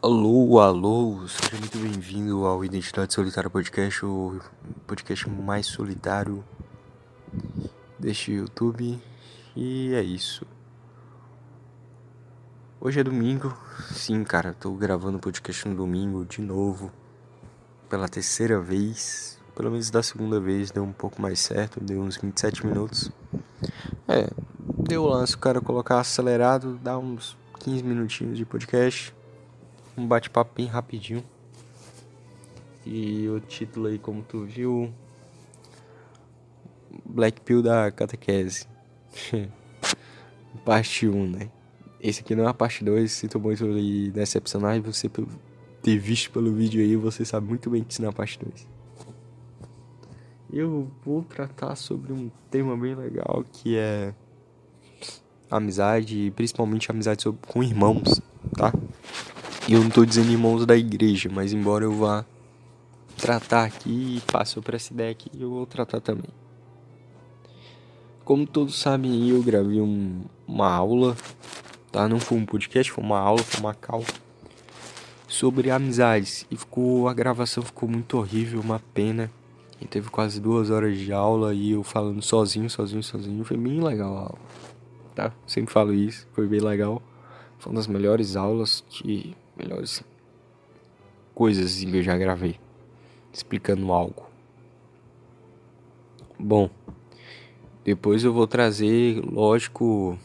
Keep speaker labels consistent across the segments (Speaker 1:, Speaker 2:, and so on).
Speaker 1: Alô, alô, seja muito bem-vindo ao Identidade Solitária Podcast, o podcast mais solitário deste YouTube. E é isso. Hoje é domingo, sim, cara, tô gravando o podcast no domingo de novo, pela terceira vez. Pelo menos da segunda vez deu um pouco mais certo, deu uns 27 minutos. É, deu o lance, o cara colocar acelerado, dá uns 15 minutinhos de podcast um bate-papo bem rapidinho. E o título aí, como tu viu, Black Pill da catequese. parte 1, né? Esse aqui não é a parte 2, sinto muito lhe decepcionar e você ter visto pelo vídeo aí, você sabe muito bem que isso não é a parte 2. Eu vou tratar sobre um tema bem legal que é amizade, principalmente amizade com irmãos, tá? E eu não estou dizendo irmãos da igreja, mas embora eu vá tratar aqui e passo para essa ideia aqui, eu vou tratar também. Como todos sabem, eu gravei um, uma aula, tá? Não foi um podcast, foi uma aula, foi uma cal sobre amizades e ficou a gravação ficou muito horrível, uma pena. E teve quase duas horas de aula e eu falando sozinho, sozinho, sozinho. Foi bem legal a aula, tá? Sempre falo isso, foi bem legal. Foi uma das melhores aulas que melhores coisas que eu já gravei explicando algo. Bom, depois eu vou trazer, lógico,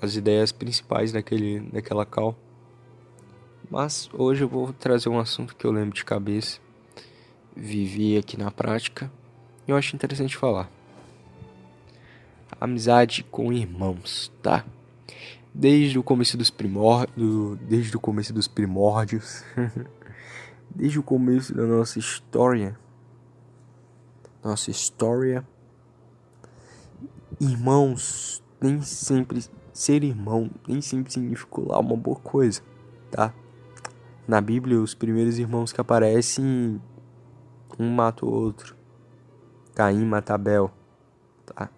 Speaker 1: as ideias principais daquele, daquela cal. Mas hoje eu vou trazer um assunto que eu lembro de cabeça, vivi aqui na prática e eu acho interessante falar. Amizade com irmãos, tá? Desde o começo dos primórdios, desde o começo dos primórdios, desde o começo da nossa história, nossa história, irmãos, nem sempre ser irmão nem sempre significou lá uma boa coisa, tá? Na Bíblia, os primeiros irmãos que aparecem, um mata o outro. Caim mata Abel, tá?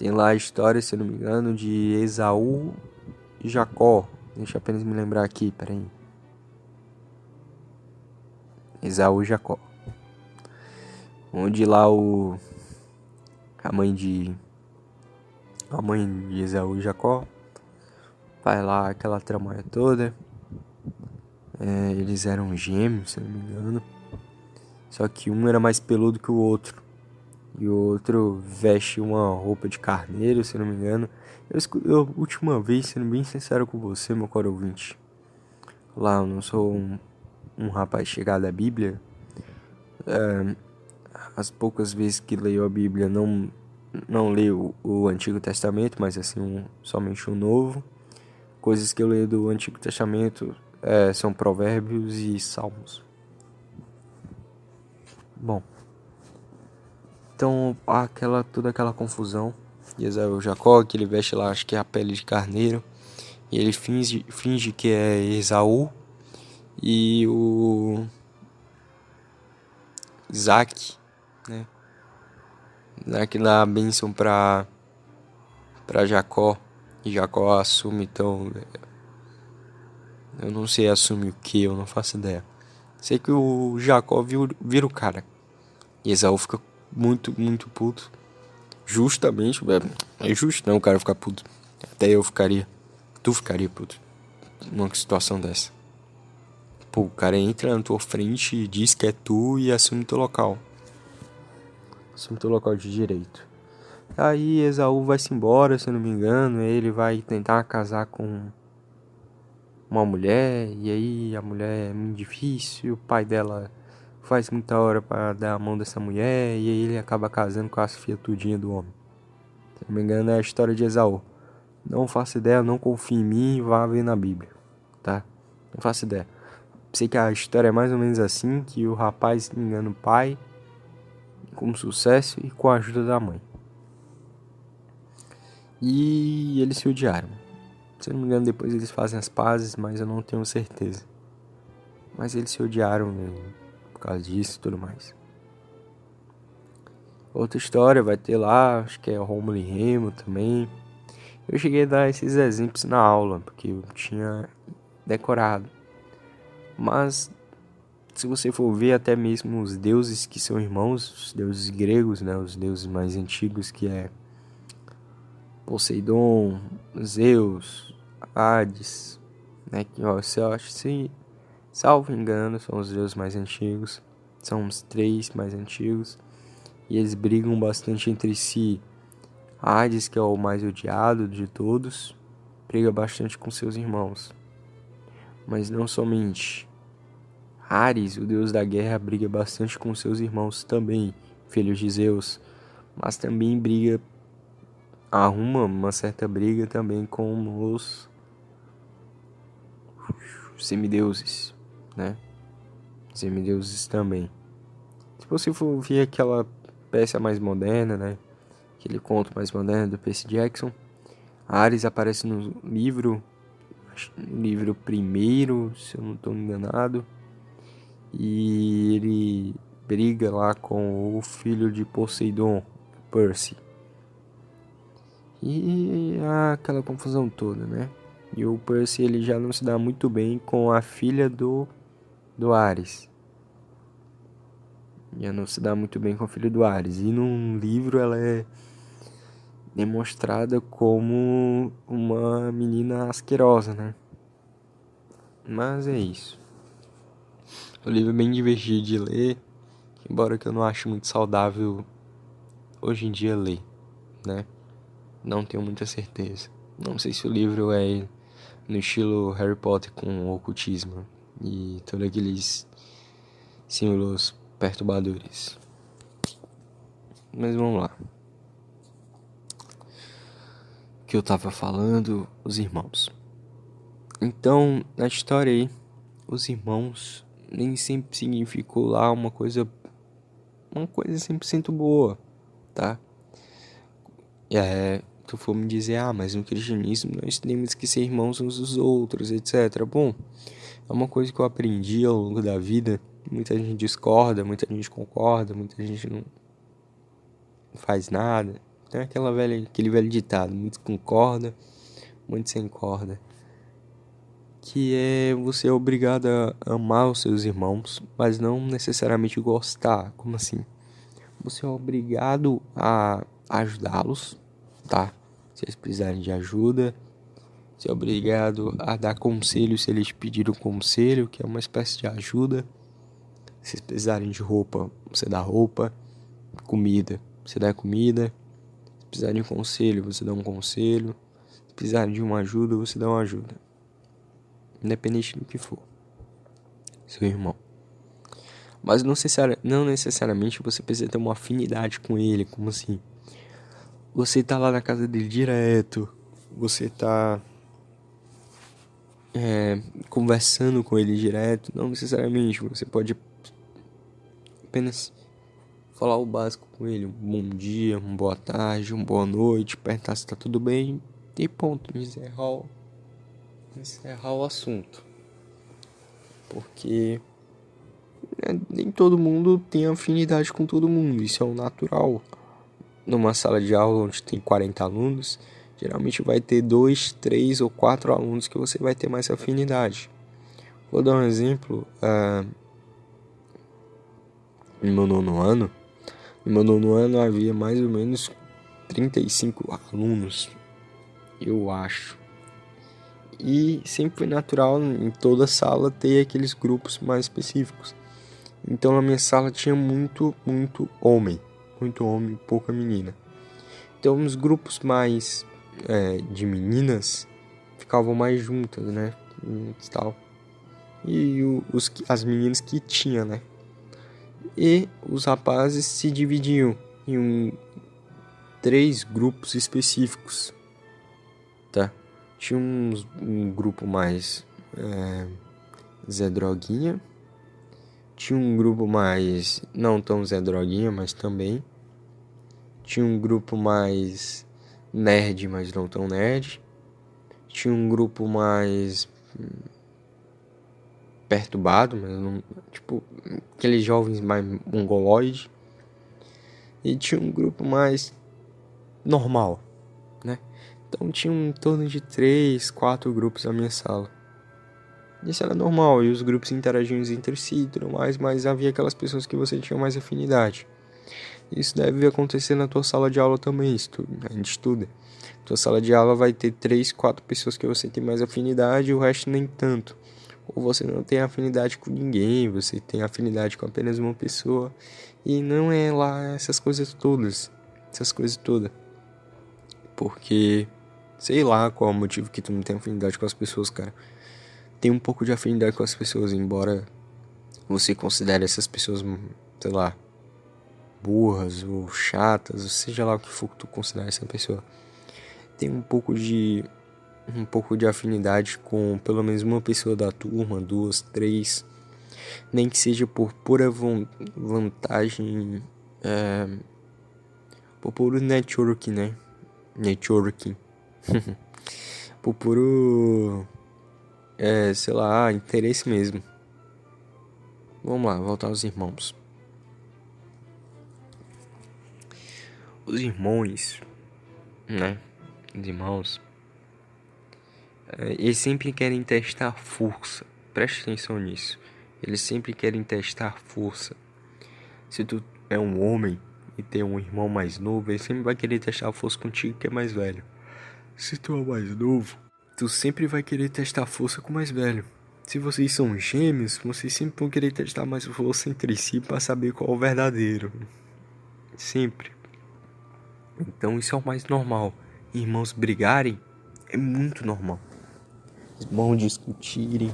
Speaker 1: Tem lá a história, se não me engano, de Esaú e Jacó. Deixa eu apenas me lembrar aqui, peraí. Esaú e Jacó. Onde lá o. A mãe de. A mãe de Esaú e Jacó. Vai lá aquela tramoia toda. É, eles eram gêmeos, se não me engano. Só que um era mais peludo que o outro e o outro veste uma roupa de carneiro, se não me engano. Eu, eu última vez, sendo bem sincero com você, meu caro ouvinte, lá eu não sou um, um rapaz chegado à Bíblia. É, as poucas vezes que leio a Bíblia, não, não leio o, o Antigo Testamento, mas assim, um, somente o Novo. Coisas que eu leio do Antigo Testamento é, são Provérbios e Salmos. Bom. Então, aquela toda aquela confusão. E Esaú Jacó, que ele veste lá, acho que é a pele de carneiro. E ele finge, finge que é Esaú. E o Isaac, né? Isaac dá a bênção para para Jacó. E Jacó assume então. Eu não sei assume o que, eu não faço ideia. Sei que o Jacó vira, vira o cara. E Esaú fica muito, muito puto. Justamente, é, é justo não o cara ficar puto. Até eu ficaria. Tu ficaria puto. Numa situação dessa. Pô, o cara entra na tua frente, diz que é tu e assume teu local. Assume teu local de direito. Aí Esaú vai-se embora, se eu não me engano. Ele vai tentar casar com uma mulher. E aí a mulher é muito difícil. O pai dela faz muita hora para dar a mão dessa mulher e aí ele acaba casando com as filhas tudinha do homem. Se não me engano é a história de Esaú. Não faço ideia, não confio em mim, vá ver na Bíblia, tá? Não faço ideia. Sei que a história é mais ou menos assim, que o rapaz engana o pai com sucesso e com a ajuda da mãe. E eles se odiaram. Se não me engano, depois eles fazem as pazes, mas eu não tenho certeza. Mas eles se odiaram mesmo por causa disso e tudo mais. Outra história vai ter lá, acho que é Romulo e Remo também. Eu cheguei a dar esses exemplos na aula, porque eu tinha decorado. Mas se você for ver até mesmo os deuses que são irmãos, os deuses gregos, né, os deuses mais antigos que é Poseidon, Zeus, Hades, né, que ó, se eu se salvo engano, são os deuses mais antigos. São os três mais antigos e eles brigam bastante entre si. Hades, que é o mais odiado de todos, briga bastante com seus irmãos. Mas não somente. Ares, o deus da guerra, briga bastante com seus irmãos também, filhos de Zeus, mas também briga arruma uma certa briga também com os semideuses, né? Semideuses também. Se você for ver aquela peça mais moderna, né? Aquele conto mais moderno do Percy Jackson, Ares aparece no livro, no livro primeiro, se eu não estou enganado e ele briga lá com o filho de Poseidon, Percy. E aquela confusão toda, né? E o Percy ele já não se dá muito bem com a filha do do Ares. Já não se dá muito bem com a filha do Ares. E num livro ela é demonstrada como uma menina asquerosa, né? Mas é isso. O livro é bem divertido de ler, embora que eu não ache muito saudável hoje em dia ler, né? Não tenho muita certeza. Não sei se o livro é no estilo Harry Potter com ocultismo e todos aqueles símbolos perturbadores. Mas vamos lá. O que eu tava falando, os irmãos. Então, na história aí, os irmãos nem sempre significou lá uma coisa uma coisa 100% boa, tá? É, tu for me dizer, ah, mas no cristianismo nós temos que ser irmãos uns dos outros, etc. Bom, é uma coisa que eu aprendi ao longo da vida. Muita gente discorda, muita gente concorda, muita gente não faz nada. Tem aquela velha, aquele velho ditado, muitos concorda, muitos sem corda que é você é obrigado a amar os seus irmãos, mas não necessariamente gostar. Como assim? Você é obrigado a ajudá-los, tá? Se eles precisarem de ajuda, você é obrigado a dar conselho se eles pediram conselho, que é uma espécie de ajuda. Se precisarem de roupa, você dá roupa, comida, você dá comida. Se precisarem de conselho, você dá um conselho. Se precisarem de uma ajuda, você dá uma ajuda independente do que for. Seu irmão. Mas não, necessari não necessariamente você precisa ter uma afinidade com ele, como assim? Você tá lá na casa dele direto, você tá é, conversando com ele direto, não necessariamente, você pode apenas falar o básico com ele, um bom dia, uma boa tarde, uma boa noite, perguntar se tá tudo bem e ponto, encerrar encerrar o assunto. Porque né, nem todo mundo tem afinidade com todo mundo, isso é o natural. Numa sala de aula onde tem 40 alunos, geralmente vai ter dois, três ou quatro alunos que você vai ter mais afinidade. Vou dar um exemplo. Uh, no meu nono ano, no meu nono ano havia mais ou menos 35 alunos, eu acho. E sempre foi natural em toda sala ter aqueles grupos mais específicos. Então na minha sala tinha muito, muito homem. Muito homem, pouca menina. Então os grupos mais é, de meninas ficavam mais juntas, né? E tal. E os, as meninas que tinha, né? E os rapazes se dividiam em um, três grupos específicos, tá? Tinha um, grupo mais é, Zé Droguinha. Tinha um grupo mais. Não tão Zé Droguinha, mas também. Tinha um grupo mais nerd, mas não tão nerd. Tinha um grupo mais perturbado, mas não, tipo, aqueles jovens mais mongoloides. E tinha um grupo mais normal, né? Então tinha em torno de três, quatro grupos na minha sala. Isso era normal, e os grupos interagiam entre si e tudo mais, mas havia aquelas pessoas que você tinha mais afinidade. Isso deve acontecer na tua sala de aula também, a gente estuda. Tua sala de aula vai ter três, quatro pessoas que você tem mais afinidade e o resto nem tanto. Ou você não tem afinidade com ninguém, você tem afinidade com apenas uma pessoa. E não é lá essas coisas todas. Essas coisas todas. Porque sei lá qual é o motivo que tu não tem afinidade com as pessoas, cara tem um pouco de afinidade com as pessoas, embora você considere essas pessoas, sei lá, burras ou chatas, ou seja lá o que for que tu considerar essa pessoa. Tem um pouco de um pouco de afinidade com pelo menos uma pessoa da turma, duas, três, nem que seja por pura vantagem, é, por puro networking, né? Networking. por puro é, sei lá, interesse mesmo. Vamos lá, voltar aos irmãos. Os irmãos, né? Os irmãos, é, eles sempre querem testar força. Preste atenção nisso. Eles sempre querem testar força. Se tu é um homem e tem um irmão mais novo, ele sempre vai querer testar força contigo que é mais velho. Se tu é mais novo, tu sempre vai querer testar força com o mais velho. Se vocês são gêmeos, vocês sempre vão querer testar mais força entre si para saber qual é o verdadeiro. Sempre. Então isso é o mais normal. Irmãos brigarem é muito normal. Irmãos discutirem,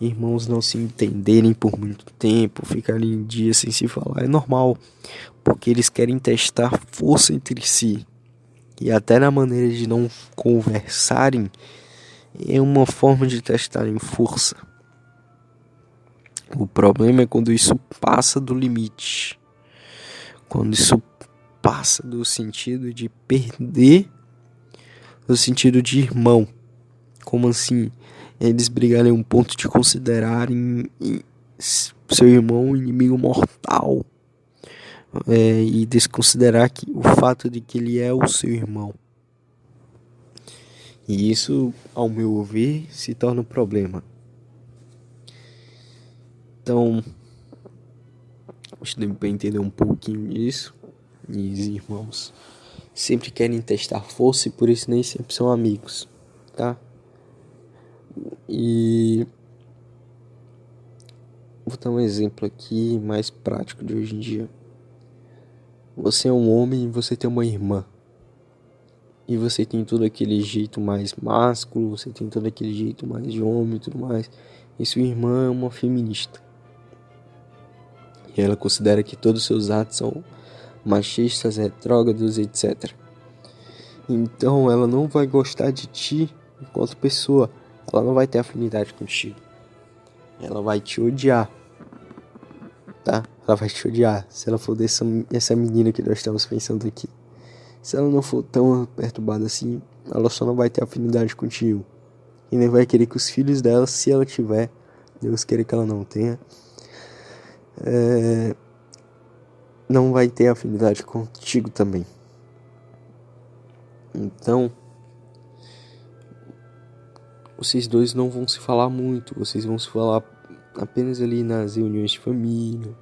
Speaker 1: irmãos não se entenderem por muito tempo, ficarem dias sem se falar é normal, porque eles querem testar força entre si e até na maneira de não conversarem é uma forma de testarem força. O problema é quando isso passa do limite. Quando isso passa do sentido de perder o sentido de irmão. Como assim? Eles brigarem um ponto de considerarem seu irmão um inimigo mortal é, e desconsiderar que, o fato de que ele é o seu irmão. E isso, ao meu ver, se torna um problema. Então, acho que para entender um pouquinho disso. E os irmãos sempre querem testar força e por isso nem sempre são amigos, tá? E vou dar um exemplo aqui mais prático de hoje em dia. Você é um homem e você tem uma irmã. E você tem todo aquele jeito mais másculo, você tem todo aquele jeito mais de homem e tudo mais. E sua irmã é uma feminista. E ela considera que todos os seus atos são machistas, retrógrados, etc. Então ela não vai gostar de ti enquanto pessoa. Ela não vai ter afinidade contigo. Ela vai te odiar tá? Ela vai te odiar se ela for dessa essa menina que nós estamos pensando aqui. Se ela não for tão perturbada assim, ela só não vai ter afinidade contigo. E nem vai querer que os filhos dela, se ela tiver, Deus queira que ela não tenha, é, não vai ter afinidade contigo também. Então, vocês dois não vão se falar muito, vocês vão se falar apenas ali nas reuniões de família,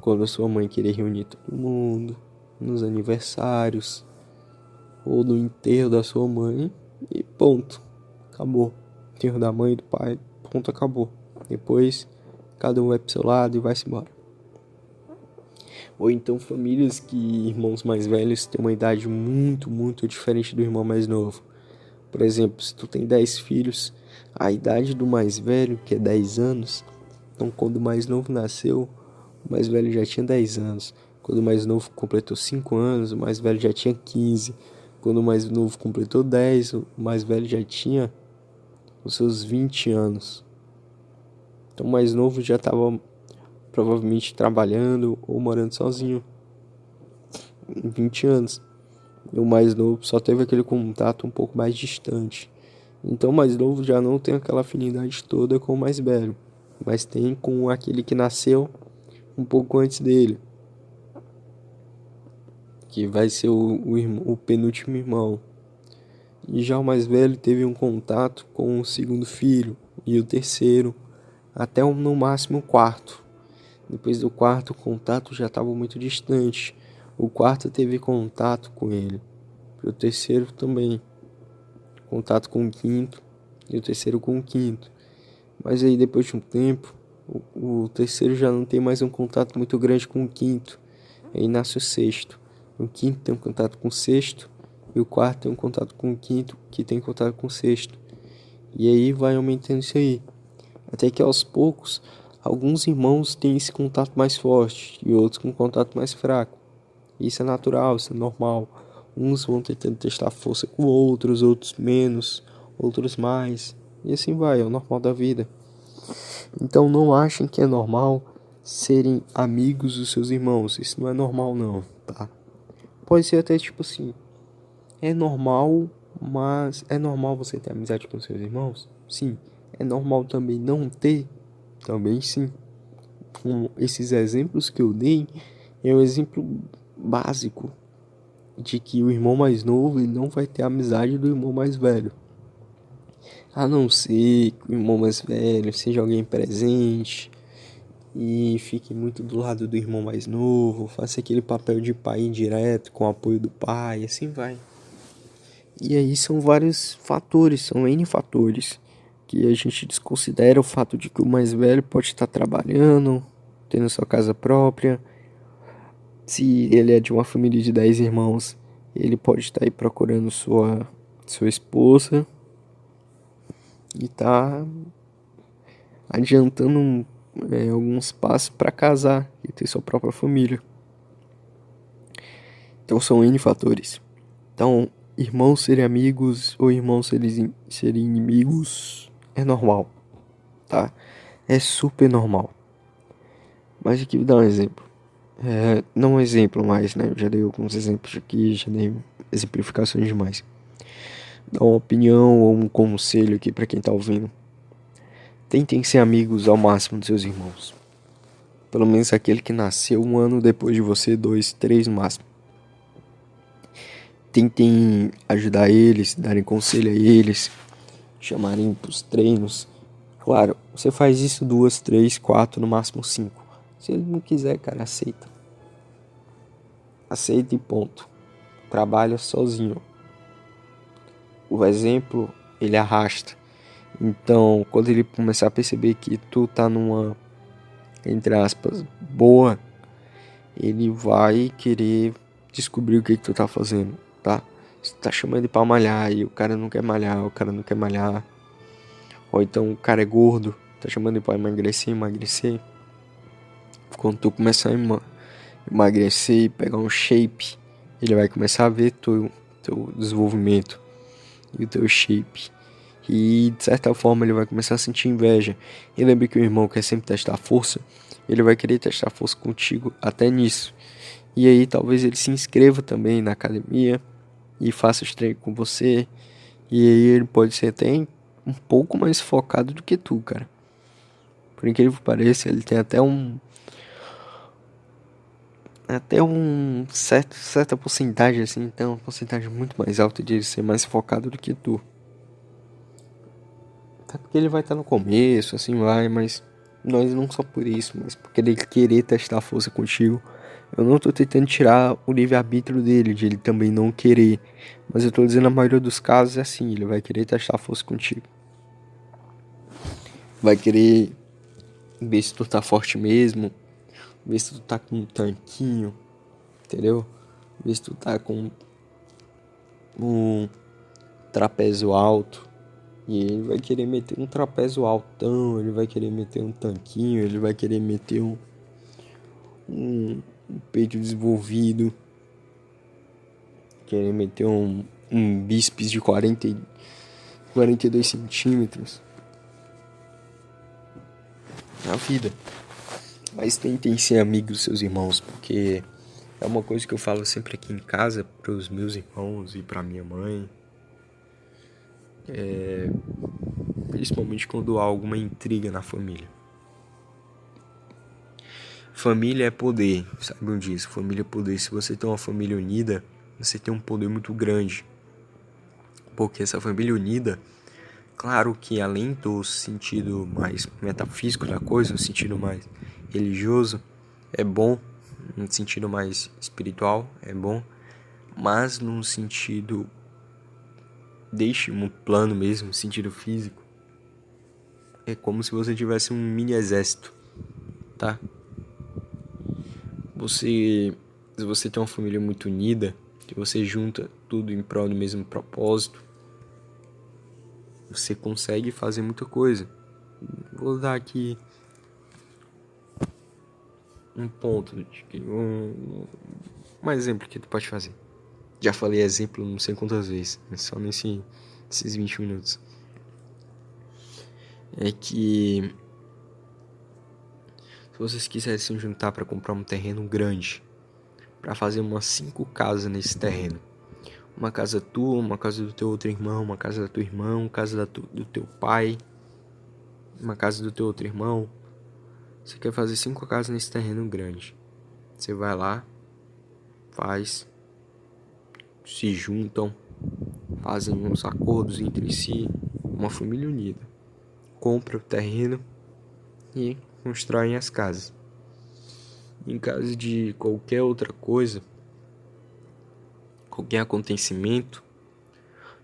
Speaker 1: quando a sua mãe querer reunir todo mundo, nos aniversários ou no enterro da sua mãe e ponto, acabou. Enterro da mãe e do pai, ponto, acabou. Depois cada um vai pro seu lado e vai-se embora. Ou então famílias que irmãos mais velhos têm uma idade muito, muito diferente do irmão mais novo. Por exemplo, se tu tem 10 filhos, a idade do mais velho, que é 10 anos, então quando o mais novo nasceu, o mais velho já tinha 10 anos. Quando o mais novo completou 5 anos, o mais velho já tinha 15. Quando o mais novo completou 10, o mais velho já tinha os seus 20 anos. Então o mais novo já estava provavelmente trabalhando ou morando sozinho. 20 anos. E o mais novo só teve aquele contato um pouco mais distante. Então o mais novo já não tem aquela afinidade toda com o mais velho, mas tem com aquele que nasceu um pouco antes dele. Que vai ser o, o, o penúltimo irmão. E já o mais velho teve um contato com o segundo filho e o terceiro, até no máximo o quarto. Depois do quarto, o contato já estava muito distante. O quarto teve contato com ele. O terceiro também. Contato com o quinto. E o terceiro com o quinto. Mas aí depois de um tempo, o, o terceiro já não tem mais um contato muito grande com o quinto. Aí nasce o sexto. O quinto tem um contato com o sexto. E o quarto tem um contato com o quinto, que tem contato com o sexto. E aí vai aumentando isso aí. Até que aos poucos, alguns irmãos têm esse contato mais forte e outros com contato mais fraco. Isso é natural, isso é normal. Uns vão tentando testar força com outros, outros menos, outros mais. E assim vai, é o normal da vida. Então não achem que é normal serem amigos dos seus irmãos. Isso não é normal não, tá? Pode ser até tipo assim. É normal, mas é normal você ter amizade com seus irmãos? Sim. É normal também não ter? Também sim. Com esses exemplos que eu dei, é um exemplo básico de que o irmão mais novo não vai ter a amizade do irmão mais velho. A não ser que o irmão mais velho seja alguém presente e fique muito do lado do irmão mais novo, faça aquele papel de pai indireto com o apoio do pai, assim vai. E aí são vários fatores, são N fatores que a gente desconsidera o fato de que o mais velho pode estar trabalhando, tendo sua casa própria, se ele é de uma família de 10 irmãos, ele pode estar aí procurando sua, sua esposa e tá adiantando é, alguns passos para casar e ter sua própria família. Então são N fatores. Então, irmãos serem amigos ou irmãos serem, serem inimigos é normal, tá? É super normal. Mas aqui vou dar um exemplo. É, não um exemplo mais, né? Eu já dei alguns exemplos aqui, já dei exemplificações demais. Dar uma opinião ou um conselho aqui para quem tá ouvindo. Tentem ser amigos ao máximo dos seus irmãos. Pelo menos aquele que nasceu um ano depois de você, dois, três no máximo. Tentem ajudar eles, darem conselho a eles, chamarem pros treinos. Claro, você faz isso duas, três, quatro, no máximo cinco. Se ele não quiser, cara, aceita. Aceita e ponto. Trabalha sozinho. O exemplo, ele arrasta. Então, quando ele começar a perceber que tu tá numa, entre aspas, boa, ele vai querer descobrir o que, que tu tá fazendo, tá? Tá chamando ele pra malhar e o cara não quer malhar, o cara não quer malhar. Ou então o cara é gordo, tá chamando ele pra emagrecer, emagrecer. Quando tu começar a emagrecer e pegar um shape, ele vai começar a ver teu, teu desenvolvimento e o teu shape. E de certa forma ele vai começar a sentir inveja. E lembre que o irmão quer sempre testar força, ele vai querer testar força contigo até nisso. E aí talvez ele se inscreva também na academia e faça os treinos com você. E aí ele pode ser até um pouco mais focado do que tu, cara. Por incrível que pareça, ele tem até um até um certo, certa porcentagem assim, então uma porcentagem muito mais alta de ele ser mais focado do que tu. Até porque ele vai estar no começo, assim vai, mas nós não só por isso, mas porque ele querer testar a força contigo. Eu não tô tentando tirar o livre-arbítrio dele, de ele também não querer. Mas eu tô dizendo a maioria dos casos é assim, ele vai querer testar a força contigo. Vai querer ver se tu tá forte mesmo, Vê se tu tá com um tanquinho, entendeu? Vê se tu tá com um trapézio alto. E ele vai querer meter um trapézio altão, ele vai querer meter um tanquinho, ele vai querer meter um, um, um peito desenvolvido, querer meter um, um bíceps de 40, 42 centímetros. Na vida. Mas tentem ser amigos seus irmãos, porque é uma coisa que eu falo sempre aqui em casa para os meus irmãos e para minha mãe. É, principalmente quando há alguma intriga na família. Família é poder, saibam disso. Família é poder. Se você tem uma família unida, você tem um poder muito grande. Porque essa família unida, claro que além do sentido mais metafísico da coisa, o sentido mais religioso, é bom, no sentido mais espiritual, é bom, mas num sentido deixe um plano mesmo, sentido físico, é como se você tivesse um mini exército, tá? Você, se você tem uma família muito unida, que você junta tudo em prol do mesmo propósito, você consegue fazer muita coisa. Vou dar aqui um ponto, um, um exemplo que tu pode fazer. Já falei exemplo não sei quantas vezes, só nesse, nesses 20 minutos. É que se vocês quisessem juntar para comprar um terreno grande, para fazer umas cinco casas nesse terreno, uma casa tua, uma casa do teu outro irmão, uma casa da tua irmã, uma casa tu, do teu pai, uma casa do teu outro irmão. Você quer fazer cinco casas nesse terreno grande. Você vai lá, faz, se juntam, fazem uns acordos entre si, uma família unida. Compra o terreno e constroem as casas. Em caso de qualquer outra coisa, qualquer acontecimento,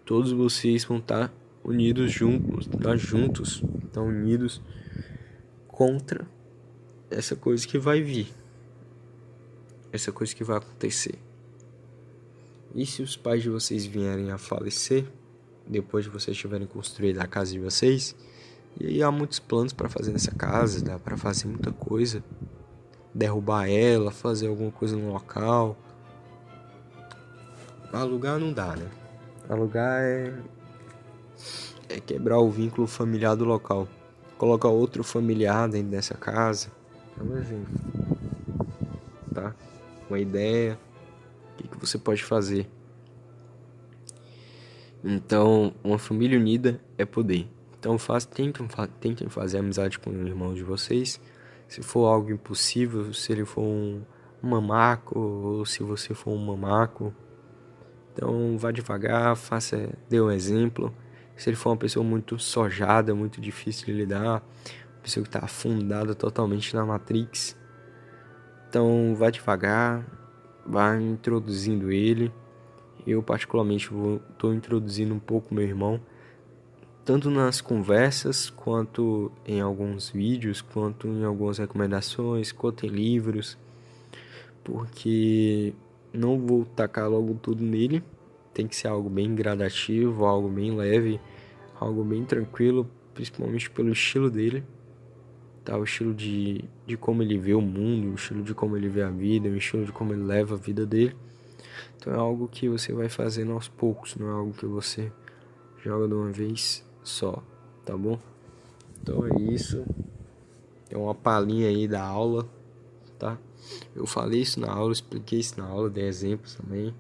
Speaker 1: todos vocês vão estar unidos juntos, estar juntos, estar unidos contra essa coisa que vai vir, essa coisa que vai acontecer. E se os pais de vocês vierem a falecer, depois de vocês tiverem construído a casa de vocês, e aí há muitos planos para fazer nessa casa, dá para fazer muita coisa, derrubar ela, fazer alguma coisa no local. Alugar não dá, né? Alugar é é quebrar o vínculo familiar do local. Colocar outro familiar dentro dessa casa. É um exemplo. Tá? Uma ideia o que, que você pode fazer? Então, uma família unida é poder. Então, faz, tentem, tentem fazer amizade com o irmão de vocês. Se for algo impossível, se ele for um, mamaco ou se você for um mamaco. Então, vá devagar, faça, dê um exemplo. Se ele for uma pessoa muito sojada, muito difícil de lidar, uma pessoa que está afundada totalmente na Matrix. Então, vá devagar, vai introduzindo ele. Eu particularmente estou introduzindo um pouco meu irmão, tanto nas conversas, quanto em alguns vídeos, quanto em algumas recomendações, quanto em livros, porque não vou tacar logo tudo nele, tem que ser algo bem gradativo, algo bem leve, algo bem tranquilo, principalmente pelo estilo dele tá? O estilo de, de como ele vê o mundo, o estilo de como ele vê a vida, o estilo de como ele leva a vida dele. Então é algo que você vai fazendo aos poucos, não é algo que você joga de uma vez só, tá bom? Então é isso. É uma palhinha aí da aula, tá? Eu falei isso na aula, expliquei isso na aula, dei exemplos também.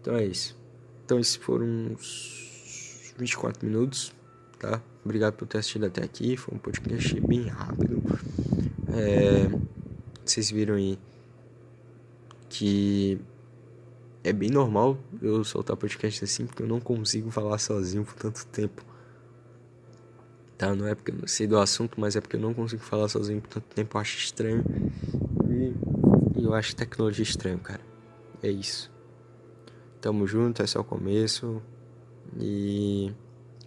Speaker 1: Então é isso. Então esses foram uns 24 minutos, tá? Obrigado por ter assistido até aqui. Foi um podcast bem rápido. É, vocês viram aí que é bem normal eu soltar podcast assim, porque eu não consigo falar sozinho por tanto tempo. Tá? Não é porque eu não sei do assunto, mas é porque eu não consigo falar sozinho por tanto tempo. Eu acho estranho. E, eu acho tecnologia estranho, cara. É isso. Tamo junto, é o começo. E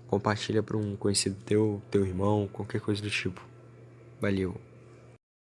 Speaker 1: compartilha para um conhecido teu, teu irmão, qualquer coisa do tipo. Valeu.